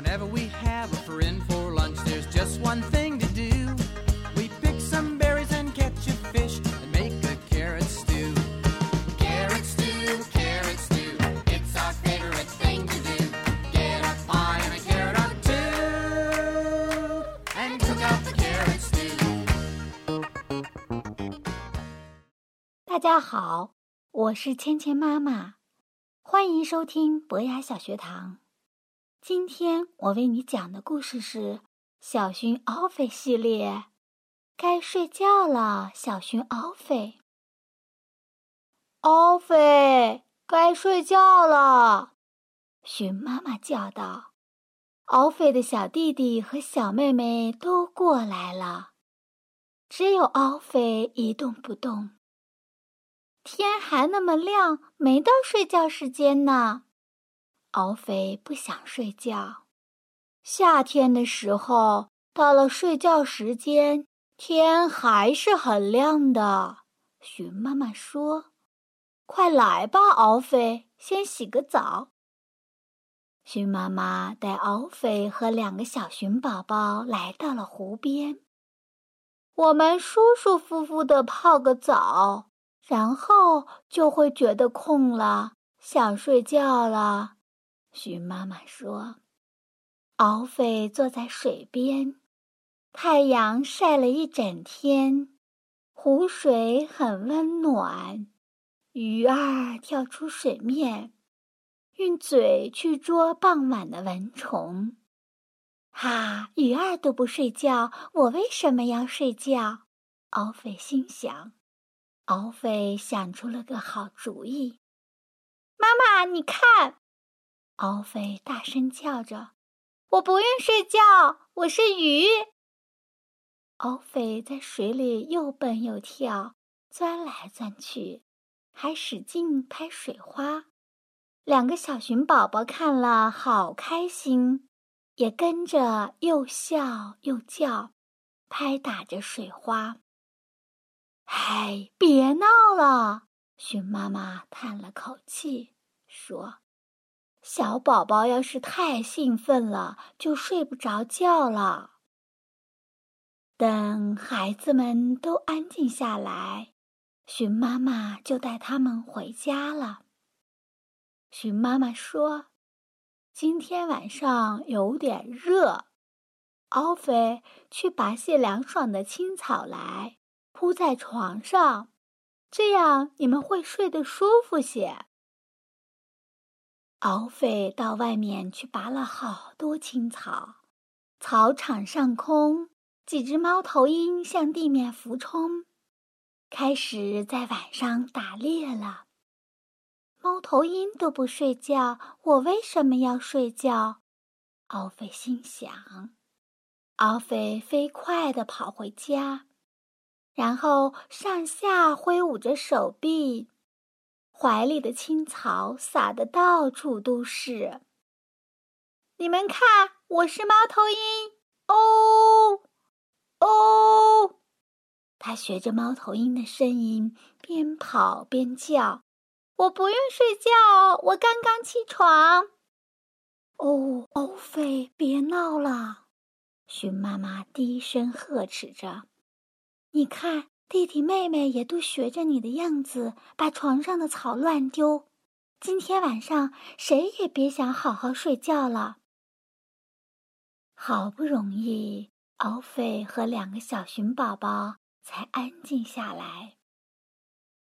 Whenever we have a friend for lunch, there's just one thing to do. We pick some berries and catch a fish and make a carrot stew. Carrot stew, carrot stew, it's our favorite thing to do. Get a pie and a carrot or two, and cook up the carrot stew. 大家好，我是芊芊妈妈，欢迎收听博雅小学堂。 今天我为你讲的故事是《小熊奥菲系列》。该睡觉了，小熊奥菲。奥菲，该睡觉了，熊妈妈叫道。奥菲的小弟弟和小妹妹都过来了，只有奥菲一动不动。天还那么亮，没到睡觉时间呢。敖飞不想睡觉。夏天的时候，到了睡觉时间，天还是很亮的。熊妈妈说：“快来吧，敖飞，先洗个澡。”熊妈妈带敖飞和两个小熊宝宝来到了湖边。我们舒舒服服的泡个澡，然后就会觉得空了，想睡觉了。熊妈妈说：“敖飞坐在水边，太阳晒了一整天，湖水很温暖。鱼儿跳出水面，用嘴去捉傍晚的蚊虫。哈，鱼儿都不睡觉，我为什么要睡觉？”敖飞心想。敖飞想出了个好主意：“妈妈，你看。”奥菲大声叫着：“我不愿睡觉，我是鱼。”奥菲在水里又蹦又跳，钻来钻去，还使劲拍水花。两个小熊宝宝看了好开心，也跟着又笑又叫，拍打着水花。嗨，别闹了！熊妈妈叹了口气说。小宝宝要是太兴奋了，就睡不着觉了。等孩子们都安静下来，熊妈妈就带他们回家了。熊妈妈说：“今天晚上有点热，奥菲去拔些凉爽的青草来铺在床上，这样你们会睡得舒服些。”敖飞到外面去拔了好多青草，草场上空，几只猫头鹰向地面俯冲，开始在晚上打猎了。猫头鹰都不睡觉，我为什么要睡觉？敖飞心想。敖飞飞快地跑回家，然后上下挥舞着手臂。怀里的青草撒得到处都是。你们看，我是猫头鹰，哦，哦，他学着猫头鹰的声音，边跑边叫：“我不用睡觉，我刚刚起床。”哦，欧菲，别闹了！熊妈妈低声呵斥着：“你看。”弟弟妹妹也都学着你的样子，把床上的草乱丢。今天晚上谁也别想好好睡觉了。好不容易，奥菲和两个小熊宝宝才安静下来，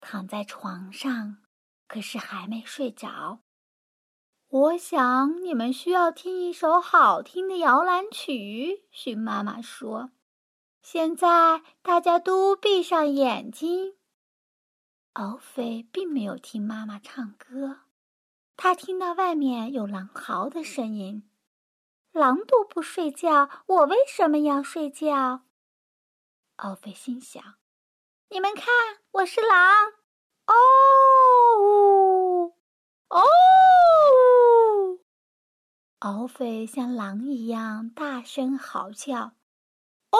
躺在床上，可是还没睡着。我想你们需要听一首好听的摇篮曲。熊妈妈说。现在大家都闭上眼睛。敖飞并没有听妈妈唱歌，他听到外面有狼嚎的声音。狼都不睡觉，我为什么要睡觉？敖飞心想：“你们看，我是狼！哦，哦呜！”敖飞像狼一样大声嚎叫：“！”哦！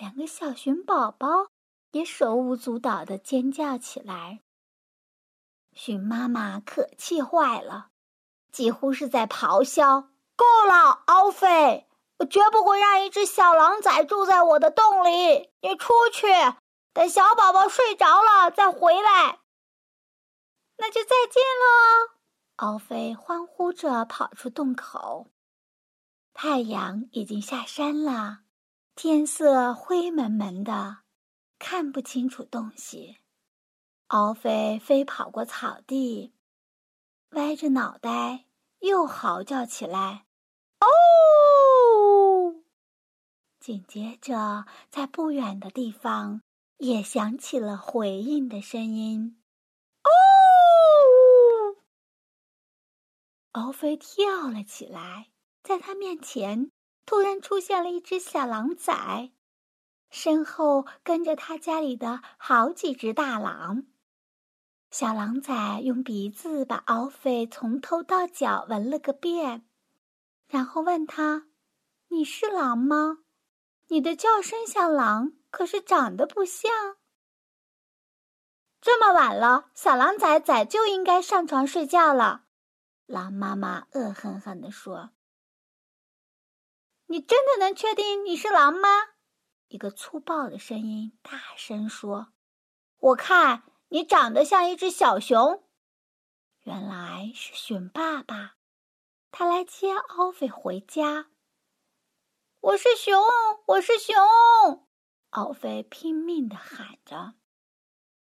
两个小熊宝宝也手舞足蹈的尖叫起来。熊妈妈可气坏了，几乎是在咆哮：“够了，奥菲！我绝不会让一只小狼崽住在我的洞里。你出去，等小宝宝睡着了再回来。”那就再见喽！奥菲欢呼着跑出洞口。太阳已经下山了，天色灰蒙蒙的，看不清楚东西。敖菲飞跑过草地，歪着脑袋又嚎叫起来：“哦！”紧接着，在不远的地方也响起了回应的声音：“哦！”奥菲跳了起来，在他面前突然出现了一只小狼崽，身后跟着他家里的好几只大狼。小狼崽用鼻子把奥菲从头到脚闻了个遍，然后问他：“你是狼吗？你的叫声像狼，可是长得不像。”这么晚了，小狼崽崽就应该上床睡觉了。狼妈妈恶狠狠地说：“你真的能确定你是狼吗？”一个粗暴的声音大声说：“我看你长得像一只小熊。”原来是熊爸爸，他来接奥菲回家。我是熊，我是熊！奥菲拼命的喊着。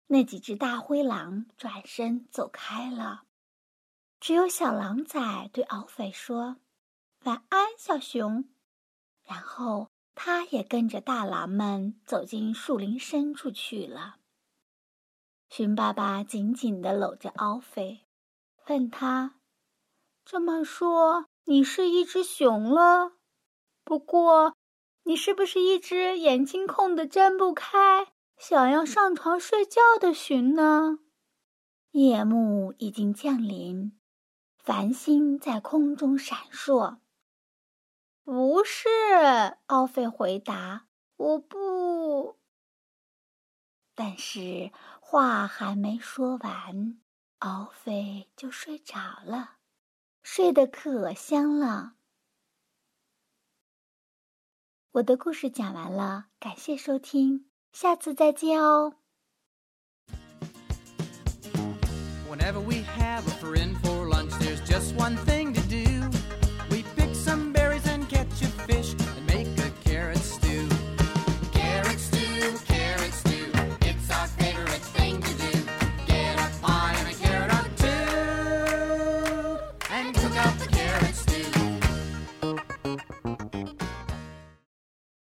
那几只大灰狼转身走开了。只有小狼崽对奥菲说：“晚安，小熊。”然后他也跟着大狼们走进树林深处去了。熊爸爸紧紧地搂着奥菲，问他：“这么说，你是一只熊了？不过，你是不是一只眼睛空得睁不开，想要上床睡觉的熊呢？”夜幕已经降临。繁星在空中闪烁。不是，奥菲回答：“我不。”但是话还没说完，奥菲就睡着了，睡得可香了。我的故事讲完了，感谢收听，下次再见哦。Whenever we have a friend for lunch, there's just one thing to do. te fez